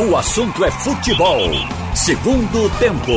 O assunto é futebol. Segundo tempo.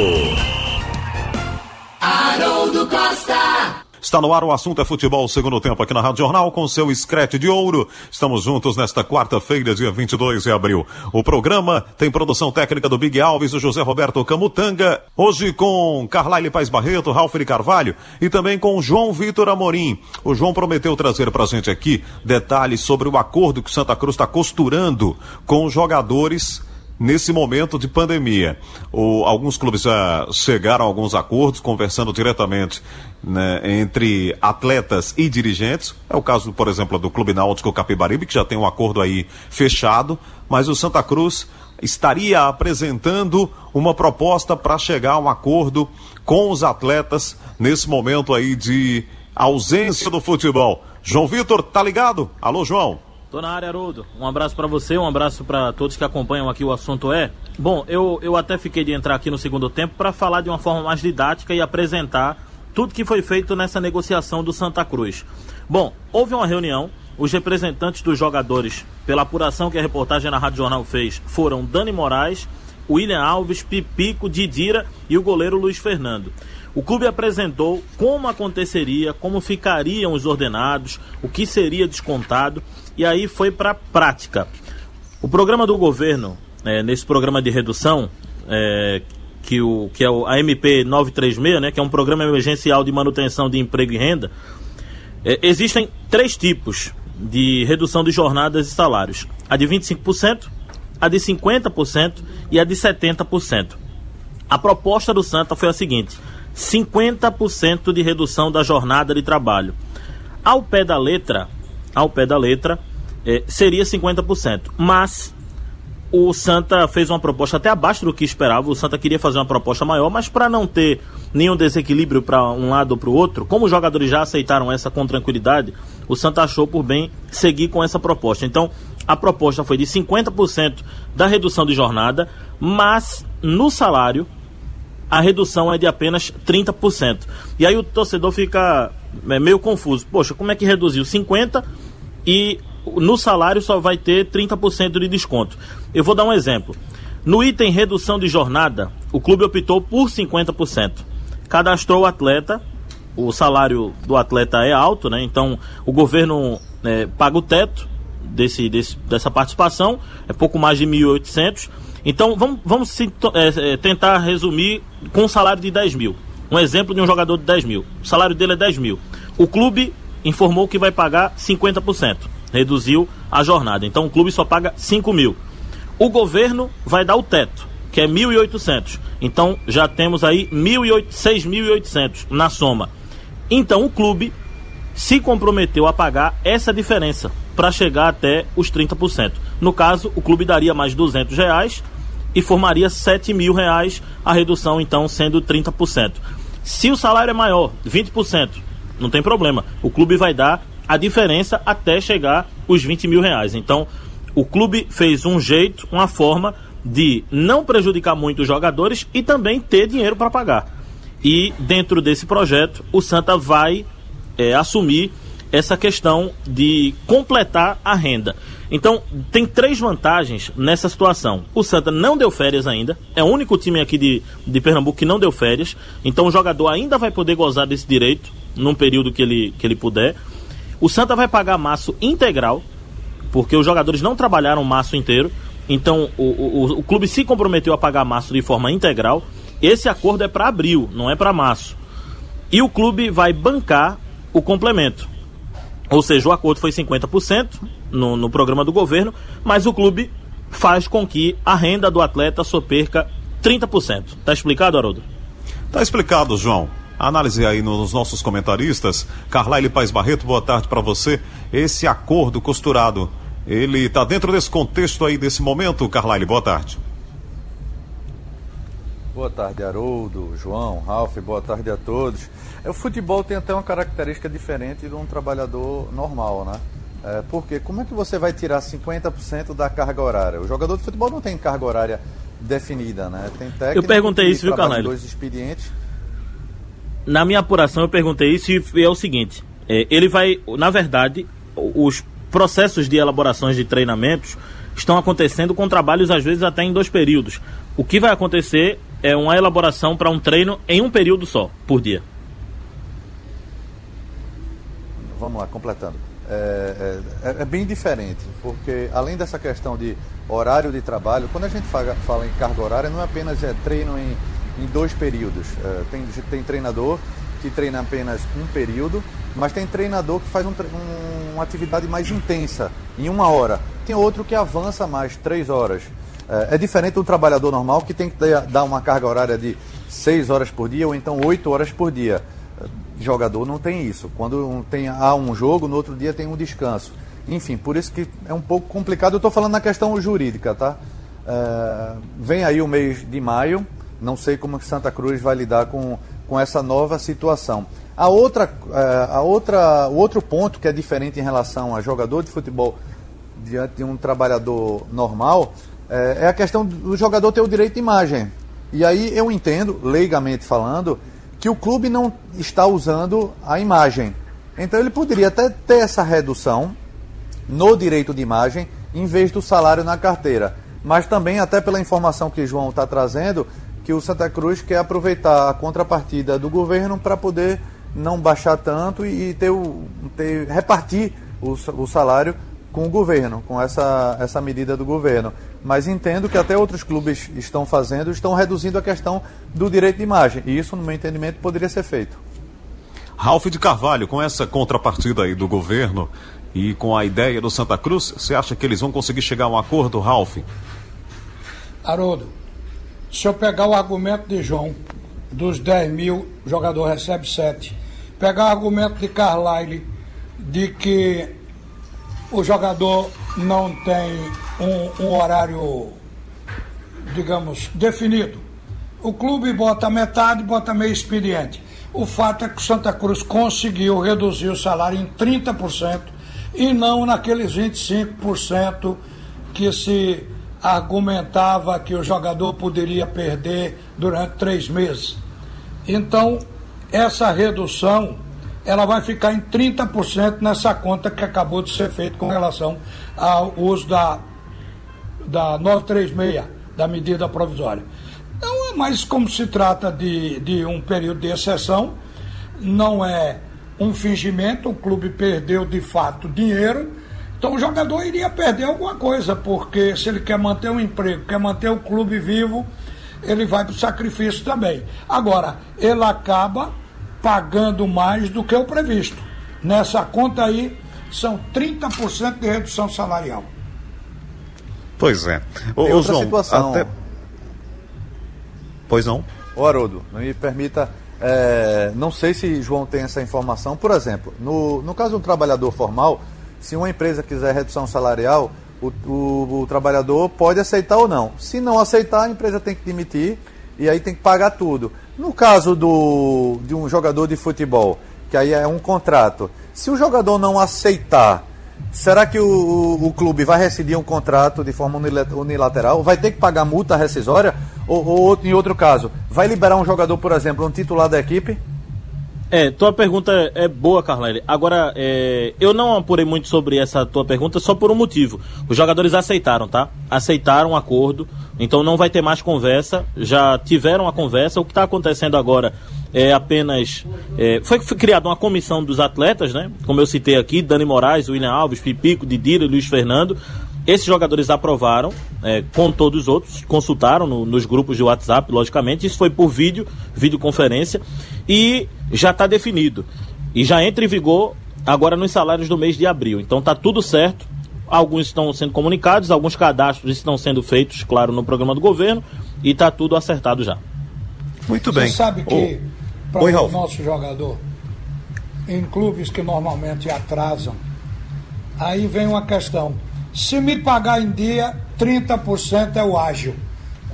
Haroldo Costa. Está no ar o assunto é futebol, segundo tempo aqui na Rádio Jornal com seu escrete de ouro. Estamos juntos nesta quarta-feira, dia 22 de abril. O programa tem produção técnica do Big Alves, o José Roberto Camutanga. Hoje com Carlyle Paz Barreto, Ralf de Carvalho e também com João Vitor Amorim. O João prometeu trazer para a gente aqui detalhes sobre o acordo que o Santa Cruz está costurando com os jogadores nesse momento de pandemia. O, alguns clubes já chegaram a alguns acordos, conversando diretamente né, entre atletas e dirigentes. É o caso, por exemplo, do Clube Náutico Capibaribe, que já tem um acordo aí fechado, mas o Santa Cruz estaria apresentando uma proposta para chegar a um acordo com os atletas nesse momento aí de ausência do futebol. João Vitor, tá ligado? Alô, João. Tô na área, Haroldo. Um abraço para você, um abraço para todos que acompanham aqui o assunto é. Bom, eu, eu até fiquei de entrar aqui no segundo tempo para falar de uma forma mais didática e apresentar tudo que foi feito nessa negociação do Santa Cruz. Bom, houve uma reunião, os representantes dos jogadores, pela apuração que a reportagem na Rádio Jornal fez, foram Dani Moraes, William Alves, Pipico, Didira e o goleiro Luiz Fernando. O clube apresentou como aconteceria, como ficariam os ordenados, o que seria descontado, e aí foi para a prática. O programa do governo, é, nesse programa de redução, é, que, o, que é o, a MP 936, né, que é um programa emergencial de manutenção de emprego e renda, é, existem três tipos de redução de jornadas e salários: a de 25%, a de 50% e a de 70%. A proposta do Santa foi a seguinte: 50% de redução da jornada de trabalho. Ao pé da letra, ao pé da letra, eh, seria 50%. Mas o Santa fez uma proposta até abaixo do que esperava. O Santa queria fazer uma proposta maior, mas para não ter nenhum desequilíbrio para um lado ou para o outro, como os jogadores já aceitaram essa com tranquilidade, o Santa achou por bem seguir com essa proposta. Então, a proposta foi de 50% da redução de jornada, mas no salário a redução é de apenas 30%. E aí o torcedor fica é, meio confuso. Poxa, como é que reduziu 50% e no salário só vai ter 30% de desconto? Eu vou dar um exemplo. No item redução de jornada, o clube optou por 50%. Cadastrou o atleta, o salário do atleta é alto, né? Então o governo é, paga o teto desse, desse, dessa participação, é pouco mais de 1.800 então vamos, vamos se, é, é, tentar resumir com um salário de 10 mil. Um exemplo de um jogador de 10 mil. O salário dele é 10 mil. O clube informou que vai pagar 50%. Reduziu a jornada. Então o clube só paga 5 mil. O governo vai dar o teto, que é 1.800. Então já temos aí 6.800 na soma. Então o clube se comprometeu a pagar essa diferença para chegar até os 30%. No caso, o clube daria mais 200 reais e formaria 7 mil reais, a redução então sendo 30%. Se o salário é maior, 20%, não tem problema. O clube vai dar a diferença até chegar os 20 mil reais. Então, o clube fez um jeito, uma forma de não prejudicar muito os jogadores e também ter dinheiro para pagar. E dentro desse projeto, o Santa vai é, assumir essa questão de completar a renda. Então, tem três vantagens nessa situação. O Santa não deu férias ainda, é o único time aqui de, de Pernambuco que não deu férias. Então, o jogador ainda vai poder gozar desse direito num período que ele, que ele puder. O Santa vai pagar maço integral, porque os jogadores não trabalharam maço inteiro. Então, o, o, o clube se comprometeu a pagar maço de forma integral. Esse acordo é para abril, não é para março. E o clube vai bancar o complemento. Ou seja, o acordo foi 50% no, no programa do governo, mas o clube faz com que a renda do atleta só perca 30%. Tá explicado, Haroldo? Tá explicado, João. Análise aí nos nossos comentaristas. Carlyle Paz Barreto, boa tarde para você. Esse acordo costurado, ele está dentro desse contexto aí, desse momento, Carlyle, boa tarde. Boa tarde, Haroldo, João, Ralf, boa tarde a todos. É, o futebol tem até uma característica diferente de um trabalhador normal, né? É, porque como é que você vai tirar 50% da carga horária? O jogador de futebol não tem carga horária definida, né? Tem técnico Eu perguntei isso, viu, Carnal? dois expedientes. Na minha apuração eu perguntei isso e é o seguinte, é, ele vai, na verdade, os processos de elaborações de treinamentos estão acontecendo com trabalhos às vezes até em dois períodos. O que vai acontecer é uma elaboração para um treino em um período só, por dia. Vamos lá, completando. É, é, é, bem diferente, porque além dessa questão de horário de trabalho, quando a gente fala, fala em carga horária, não é apenas é, treino em, em dois períodos. É, tem, tem treinador que treina apenas um período, mas tem treinador que faz um, um, uma atividade mais intensa, em uma hora. Tem outro que avança mais, três horas. É, é diferente do trabalhador normal que tem que dar uma carga horária de seis horas por dia ou então oito horas por dia. Jogador não tem isso. Quando tem, há um jogo, no outro dia tem um descanso. Enfim, por isso que é um pouco complicado. Eu estou falando na questão jurídica, tá? É, vem aí o mês de maio. Não sei como Santa Cruz vai lidar com, com essa nova situação. A outra, é, a outra, o outro ponto que é diferente em relação a jogador de futebol diante de um trabalhador normal é, é a questão do jogador ter o direito de imagem. E aí eu entendo, leigamente falando, que o clube não está usando a imagem. Então ele poderia até ter essa redução no direito de imagem em vez do salário na carteira. Mas também, até pela informação que João está trazendo, que o Santa Cruz quer aproveitar a contrapartida do governo para poder não baixar tanto e ter, o, ter repartir o, o salário com o governo, com essa, essa medida do governo. Mas entendo que até outros clubes estão fazendo, estão reduzindo a questão do direito de imagem. E isso, no meu entendimento, poderia ser feito. Ralf de Carvalho, com essa contrapartida aí do governo e com a ideia do Santa Cruz, você acha que eles vão conseguir chegar a um acordo, Ralf? Haroldo, se eu pegar o argumento de João, dos 10 mil, o jogador recebe 7. Pegar o argumento de Carlyle, de que o jogador não tem um, um horário, digamos, definido. O clube bota metade, bota meio expediente. O fato é que o Santa Cruz conseguiu reduzir o salário em 30% e não naqueles 25% que se argumentava que o jogador poderia perder durante três meses. Então, essa redução ela vai ficar em 30% nessa conta que acabou de ser feita com relação ao uso da, da 936, da medida provisória. Então, mas como se trata de, de um período de exceção, não é um fingimento, o clube perdeu de fato dinheiro, então o jogador iria perder alguma coisa, porque se ele quer manter o um emprego, quer manter o clube vivo, ele vai para o sacrifício também. Agora, ele acaba pagando mais do que o previsto. Nessa conta aí, são 30% de redução salarial. Pois é. Ô, Tem outra João, situação. Até... Pois não? Ô Haroldo, me permita, é, não sei se João tem essa informação, por exemplo, no, no caso do trabalhador formal, se uma empresa quiser redução salarial, o, o, o, trabalhador pode aceitar ou não. Se não aceitar, a empresa tem que demitir e aí tem que pagar tudo. No caso do, de um jogador de futebol, que aí é um contrato, se o jogador não aceitar, será que o, o clube vai rescindir um contrato de forma unilateral? Vai ter que pagar multa rescisória? Ou, ou em outro caso, vai liberar um jogador, por exemplo, um titular da equipe? É, tua pergunta é boa, Carlyle. Agora, é, eu não apurei muito sobre essa tua pergunta só por um motivo. Os jogadores aceitaram, tá? Aceitaram o acordo, então não vai ter mais conversa. Já tiveram a conversa. O que está acontecendo agora é apenas. É, foi, foi criada uma comissão dos atletas, né? Como eu citei aqui, Dani Moraes, William Alves, Pipico, Didira e Luiz Fernando. Esses jogadores aprovaram, é, com todos os outros, consultaram no, nos grupos de WhatsApp, logicamente. Isso foi por vídeo, videoconferência e já está definido. E já entra em vigor agora nos salários do mês de abril. Então está tudo certo. Alguns estão sendo comunicados, alguns cadastros estão sendo feitos, claro, no programa do governo e está tudo acertado já. Muito bem. Você sabe que para o nosso jogador, em clubes que normalmente atrasam, aí vem uma questão. Se me pagar em dia, 30% é o ágil.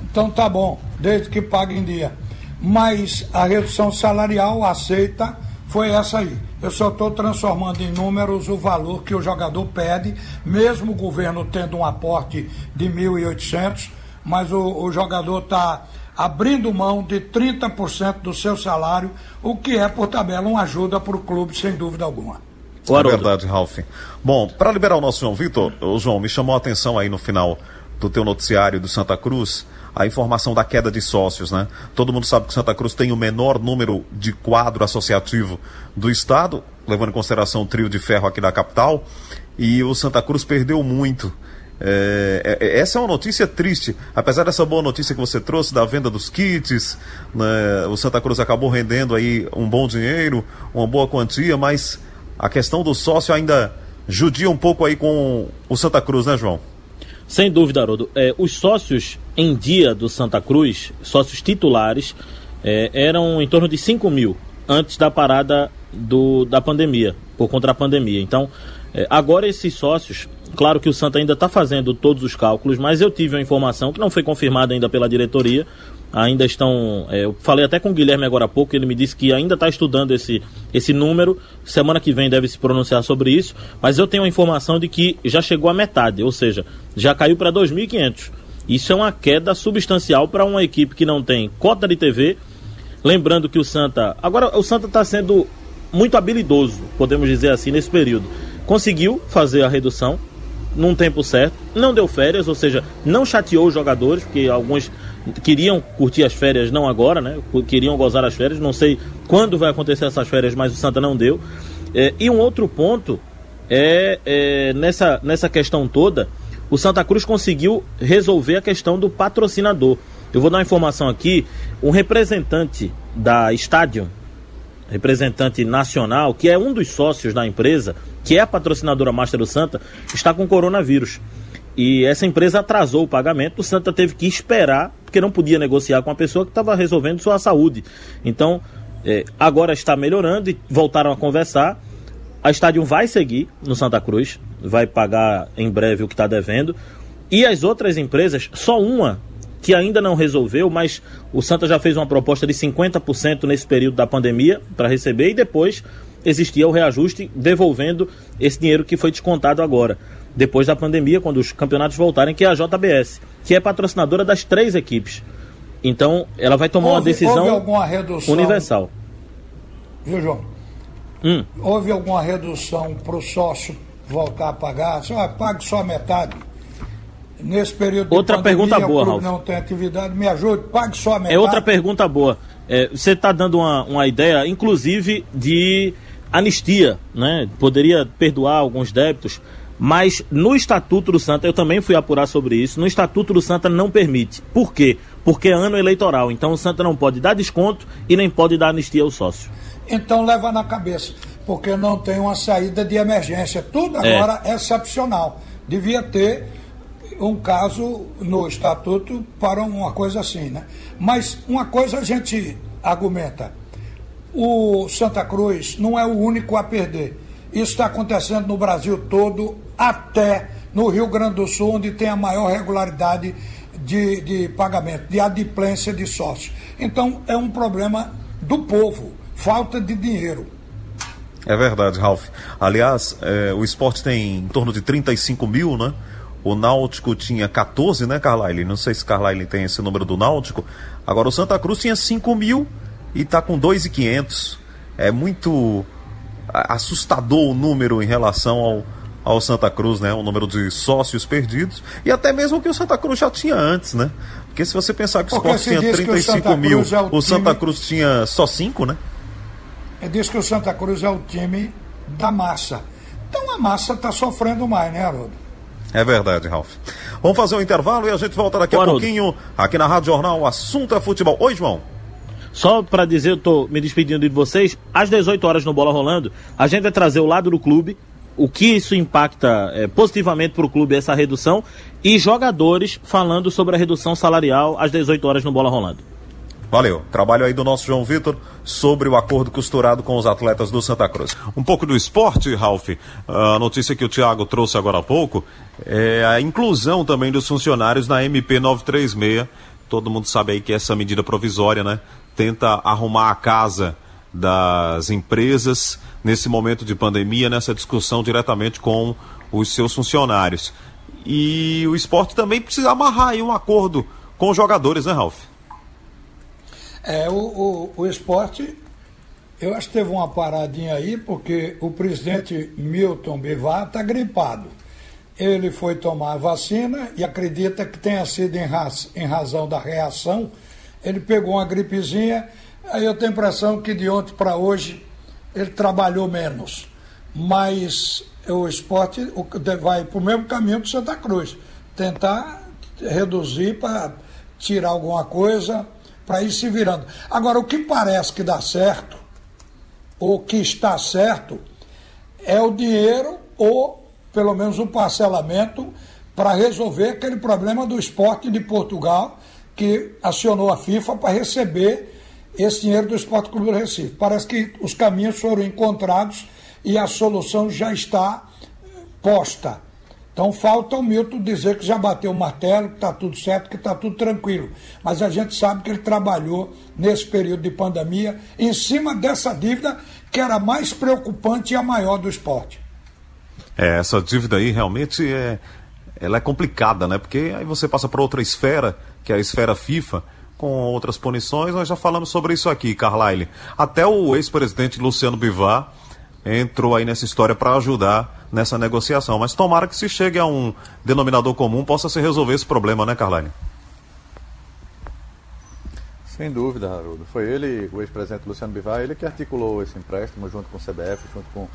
Então tá bom, desde que pague em dia mas a redução salarial aceita foi essa aí. Eu só estou transformando em números o valor que o jogador pede, mesmo o governo tendo um aporte de 1.800, mas o, o jogador está abrindo mão de 30% do seu salário, o que é, por tabela, uma ajuda para o clube, sem dúvida alguma. É verdade, Ralf. Bom, para liberar o nosso João Vitor, o João, me chamou a atenção aí no final do teu noticiário do Santa Cruz, a informação da queda de sócios, né? Todo mundo sabe que Santa Cruz tem o menor número de quadro associativo do estado, levando em consideração o trio de ferro aqui da capital, e o Santa Cruz perdeu muito. É, é, essa é uma notícia triste. Apesar dessa boa notícia que você trouxe da venda dos kits, né, o Santa Cruz acabou rendendo aí um bom dinheiro, uma boa quantia, mas a questão do sócio ainda judia um pouco aí com o Santa Cruz, né, João? Sem dúvida, Haroldo. É, os sócios em dia do Santa Cruz, sócios titulares, é, eram em torno de 5 mil antes da parada do, da pandemia, por conta da pandemia. Então, é, agora esses sócios, claro que o Santa ainda está fazendo todos os cálculos, mas eu tive uma informação que não foi confirmada ainda pela diretoria, ainda estão. É, eu falei até com o Guilherme agora há pouco, ele me disse que ainda está estudando esse, esse número. Semana que vem deve se pronunciar sobre isso. Mas eu tenho a informação de que já chegou a metade, ou seja, já caiu para 2.500. Isso é uma queda substancial para uma equipe que não tem cota de TV. Lembrando que o Santa. Agora, o Santa está sendo muito habilidoso, podemos dizer assim, nesse período. Conseguiu fazer a redução num tempo certo, não deu férias, ou seja, não chateou os jogadores, porque alguns queriam curtir as férias, não agora, né? Queriam gozar as férias. Não sei quando vai acontecer essas férias, mas o Santa não deu. É, e um outro ponto é, é, nessa, nessa questão toda, o Santa Cruz conseguiu resolver a questão do patrocinador. Eu vou dar uma informação aqui: um representante da Stadium, representante nacional, que é um dos sócios da empresa, que é a patrocinadora Master do Santa, está com coronavírus. E essa empresa atrasou o pagamento, o Santa teve que esperar, porque não podia negociar com a pessoa que estava resolvendo sua saúde. Então, é, agora está melhorando e voltaram a conversar. A Estádio vai seguir no Santa Cruz, vai pagar em breve o que está devendo. E as outras empresas, só uma que ainda não resolveu, mas o Santa já fez uma proposta de 50% nesse período da pandemia para receber e depois existia o reajuste devolvendo esse dinheiro que foi descontado agora depois da pandemia, quando os campeonatos voltarem, que é a JBS, que é patrocinadora das três equipes. Então, ela vai tomar houve, uma decisão universal. Viu, João? Hum. Houve alguma redução para o sócio voltar a pagar? Só pague só metade. Nesse período outra de pandemia, pergunta boa, Ralf. não tem atividade, me ajude, pague só a metade. É outra pergunta boa. É, você está dando uma, uma ideia, inclusive, de anistia, né? Poderia perdoar alguns débitos. Mas no Estatuto do Santa, eu também fui apurar sobre isso, no Estatuto do Santa não permite. Por quê? Porque é ano eleitoral, então o Santa não pode dar desconto e nem pode dar anistia ao sócio. Então leva na cabeça, porque não tem uma saída de emergência. Tudo é. agora é, é excepcional. Devia ter um caso no Estatuto para uma coisa assim, né? Mas uma coisa a gente argumenta. O Santa Cruz não é o único a perder. Isso está acontecendo no Brasil todo até no Rio Grande do Sul, onde tem a maior regularidade de, de pagamento, de adimplência de sócios. Então, é um problema do povo, falta de dinheiro. É verdade, Ralf. Aliás, é, o esporte tem em torno de 35 mil, né? O Náutico tinha 14, né, Carlyle? Não sei se Carlyle tem esse número do Náutico. Agora, o Santa Cruz tinha 5 mil e está com 2,500. É muito assustador o número em relação ao, ao Santa Cruz, né? O número de sócios perdidos e até mesmo o que o Santa Cruz já tinha antes, né? Porque se você pensar que o Sport tinha 35 mil, é o, o Santa Cruz tinha só 5, né? É diz que o Santa Cruz é o time da massa. Então a massa está sofrendo mais, né, Haroldo? É verdade, Ralf. Vamos fazer um intervalo e a gente volta daqui a pouquinho aqui na Rádio Jornal. O assunto é futebol. Oi, João. Só para dizer, eu tô me despedindo de vocês, às 18 horas no Bola Rolando, a gente vai trazer o lado do clube, o que isso impacta é, positivamente para o clube, essa redução, e jogadores falando sobre a redução salarial às 18 horas no Bola Rolando. Valeu. Trabalho aí do nosso João Vitor sobre o acordo costurado com os atletas do Santa Cruz. Um pouco do esporte, Ralf. A notícia que o Thiago trouxe agora há pouco é a inclusão também dos funcionários na MP 936. Todo mundo sabe aí que essa medida provisória, né? tenta arrumar a casa das empresas nesse momento de pandemia, nessa discussão diretamente com os seus funcionários. E o esporte também precisa amarrar aí um acordo com os jogadores, né, Ralf? É, o, o, o esporte Eu acho que teve uma paradinha aí, porque o presidente Milton Bivar está gripado. Ele foi tomar a vacina e acredita que tenha sido em, raz, em razão da reação. Ele pegou uma gripezinha, aí eu tenho a impressão que de ontem para hoje ele trabalhou menos. Mas o esporte vai para o mesmo caminho que Santa Cruz. Tentar reduzir para tirar alguma coisa, para ir se virando. Agora, o que parece que dá certo, ou que está certo, é o dinheiro ou pelo menos um parcelamento para resolver aquele problema do esporte de Portugal, que acionou a FIFA para receber esse dinheiro do Esporte Clube do Recife. Parece que os caminhos foram encontrados e a solução já está posta. Então falta o Milton dizer que já bateu o martelo, que está tudo certo, que está tudo tranquilo. Mas a gente sabe que ele trabalhou nesse período de pandemia em cima dessa dívida que era a mais preocupante e a maior do esporte. É, essa dívida aí realmente é, ela é complicada, né? Porque aí você passa para outra esfera, que é a esfera FIFA, com outras punições. Nós já falamos sobre isso aqui, Carlyle. Até o ex-presidente Luciano Bivar entrou aí nessa história para ajudar nessa negociação. Mas tomara que se chegue a um denominador comum possa se resolver esse problema, né, Carlyle? Sem dúvida, Haroldo. Foi ele, o ex-presidente Luciano Bivar, ele que articulou esse empréstimo junto com o CBF, junto com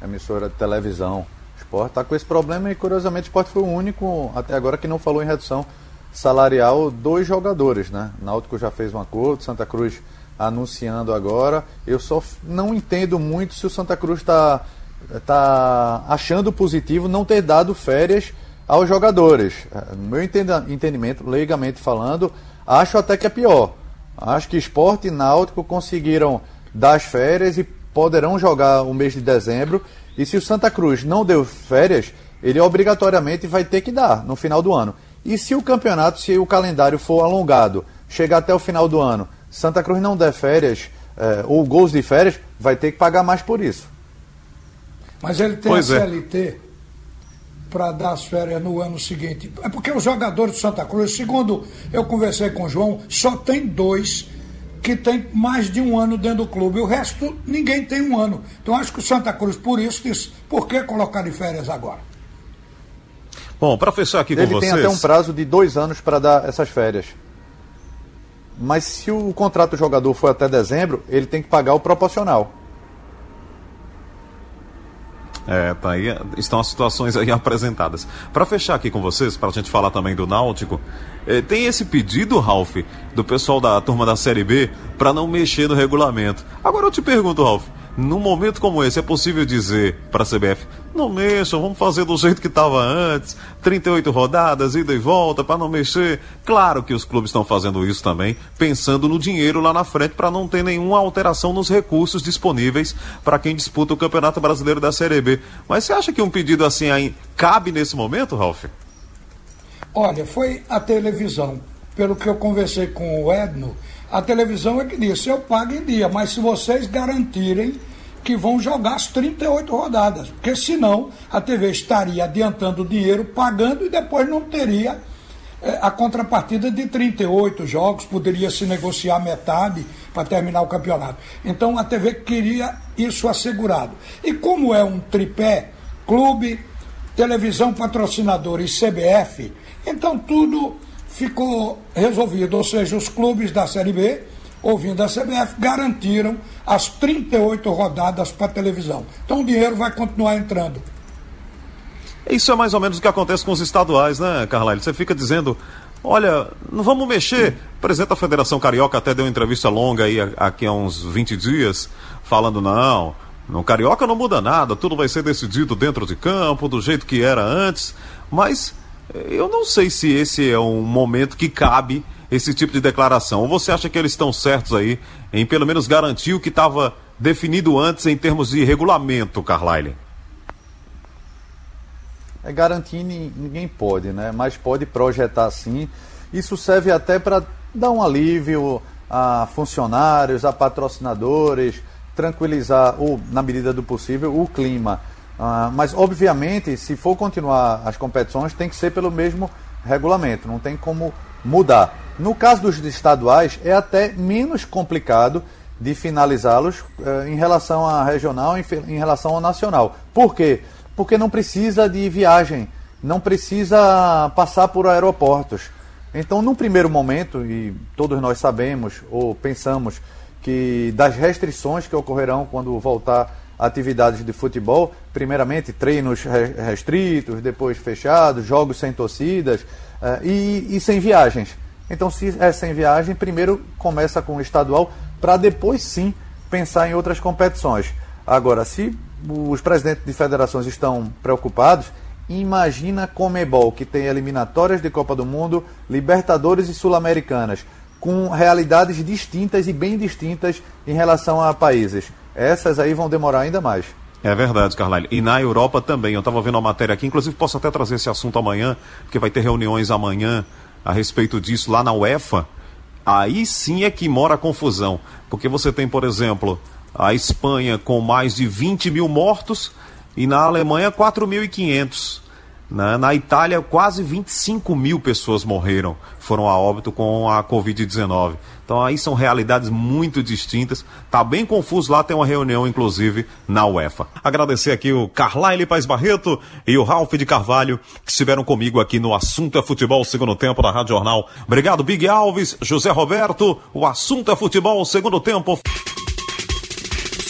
a emissora de televisão. Esporte está com esse problema e, curiosamente, o esporte foi o único até agora que não falou em redução salarial dos jogadores, né? Náutico já fez um acordo, Santa Cruz anunciando agora. Eu só não entendo muito se o Santa Cruz está tá achando positivo não ter dado férias aos jogadores. É, no meu entendimento, leigamente falando, acho até que é pior. Acho que Esporte e Náutico conseguiram dar as férias e poderão jogar o mês de dezembro. E se o Santa Cruz não deu férias, ele obrigatoriamente vai ter que dar no final do ano. E se o campeonato, se o calendário for alongado, chegar até o final do ano, Santa Cruz não der férias é, ou gols de férias, vai ter que pagar mais por isso. Mas ele tem pois a CLT é. para dar as férias no ano seguinte. É porque os jogadores de Santa Cruz, segundo eu conversei com o João, só tem dois que tem mais de um ano dentro do clube. O resto, ninguém tem um ano. Então acho que o Santa Cruz, por isso, disse, por que colocar de férias agora? Bom, para fechar aqui Ele com vocês... Ele tem até um prazo de dois anos para dar essas férias. Mas se o contrato do jogador for até dezembro, ele tem que pagar o proporcional. É, tá aí, estão as situações aí apresentadas. Para fechar aqui com vocês, para a gente falar também do Náutico, é, tem esse pedido, Ralph, do pessoal da turma da Série B, para não mexer no regulamento. Agora eu te pergunto, Ralph, num momento como esse, é possível dizer para a CBF: não mexam, vamos fazer do jeito que estava antes, 38 rodadas, ida e volta, para não mexer. Claro que os clubes estão fazendo isso também, pensando no dinheiro lá na frente, para não ter nenhuma alteração nos recursos disponíveis para quem disputa o Campeonato Brasileiro da Série B. Mas você acha que um pedido assim aí cabe nesse momento, Ralf? Olha, foi a televisão. Pelo que eu conversei com o Edno, a televisão é que disse: eu pago em dia, mas se vocês garantirem que vão jogar as 38 rodadas, porque senão a TV estaria adiantando o dinheiro, pagando e depois não teria é, a contrapartida de 38 jogos, poderia se negociar metade para terminar o campeonato. Então a TV queria isso assegurado. E como é um tripé, clube, televisão patrocinador e CBF, então tudo ficou resolvido, ou seja, os clubes da Série B, ouvindo a CBF, garantiram as 38 rodadas para televisão. Então o dinheiro vai continuar entrando. Isso é mais ou menos o que acontece com os estaduais, né, Carlyle? Você fica dizendo, olha, não vamos mexer. O presidente da Federação Carioca até deu uma entrevista longa aí aqui há uns 20 dias, falando, não, no Carioca não muda nada, tudo vai ser decidido dentro de campo, do jeito que era antes. Mas eu não sei se esse é um momento que cabe esse tipo de declaração. Ou você acha que eles estão certos aí em pelo menos garantir o que estava definido antes em termos de regulamento, Carlyle? É garantir ninguém pode, né? Mas pode projetar sim. Isso serve até para dar um alívio a funcionários, a patrocinadores, tranquilizar, ou na medida do possível, o clima. Uh, mas, obviamente, se for continuar as competições, tem que ser pelo mesmo regulamento, não tem como mudar. No caso dos estaduais, é até menos complicado de finalizá-los eh, em relação à regional, em, em relação ao nacional. Por quê? Porque não precisa de viagem, não precisa passar por aeroportos. Então, num primeiro momento, e todos nós sabemos ou pensamos que das restrições que ocorrerão quando voltar atividades de futebol, primeiramente treinos restritos, depois fechados, jogos sem torcidas uh, e, e, sem viagens. Então, se é sem viagem, primeiro começa com o estadual, para depois sim pensar em outras competições. Agora, se os presidentes de federações estão preocupados, imagina Comebol, que tem eliminatórias de Copa do Mundo, Libertadores e Sul-Americanas, com realidades distintas e bem distintas em relação a países. Essas aí vão demorar ainda mais. É verdade, Carlyle. E na Europa também. Eu estava vendo uma matéria aqui, inclusive posso até trazer esse assunto amanhã, porque vai ter reuniões amanhã a respeito disso lá na UEFA. Aí sim é que mora a confusão. Porque você tem, por exemplo, a Espanha com mais de 20 mil mortos e na Alemanha 4.500. Na, na Itália, quase 25 mil pessoas morreram, foram a óbito com a Covid-19. Então aí são realidades muito distintas. Tá bem confuso lá, tem uma reunião, inclusive, na UEFA. Agradecer aqui o Carlyle Paz Barreto e o Ralph de Carvalho, que estiveram comigo aqui no Assunto é Futebol, segundo tempo da Rádio Jornal. Obrigado, Big Alves, José Roberto. O Assunto é Futebol, segundo tempo.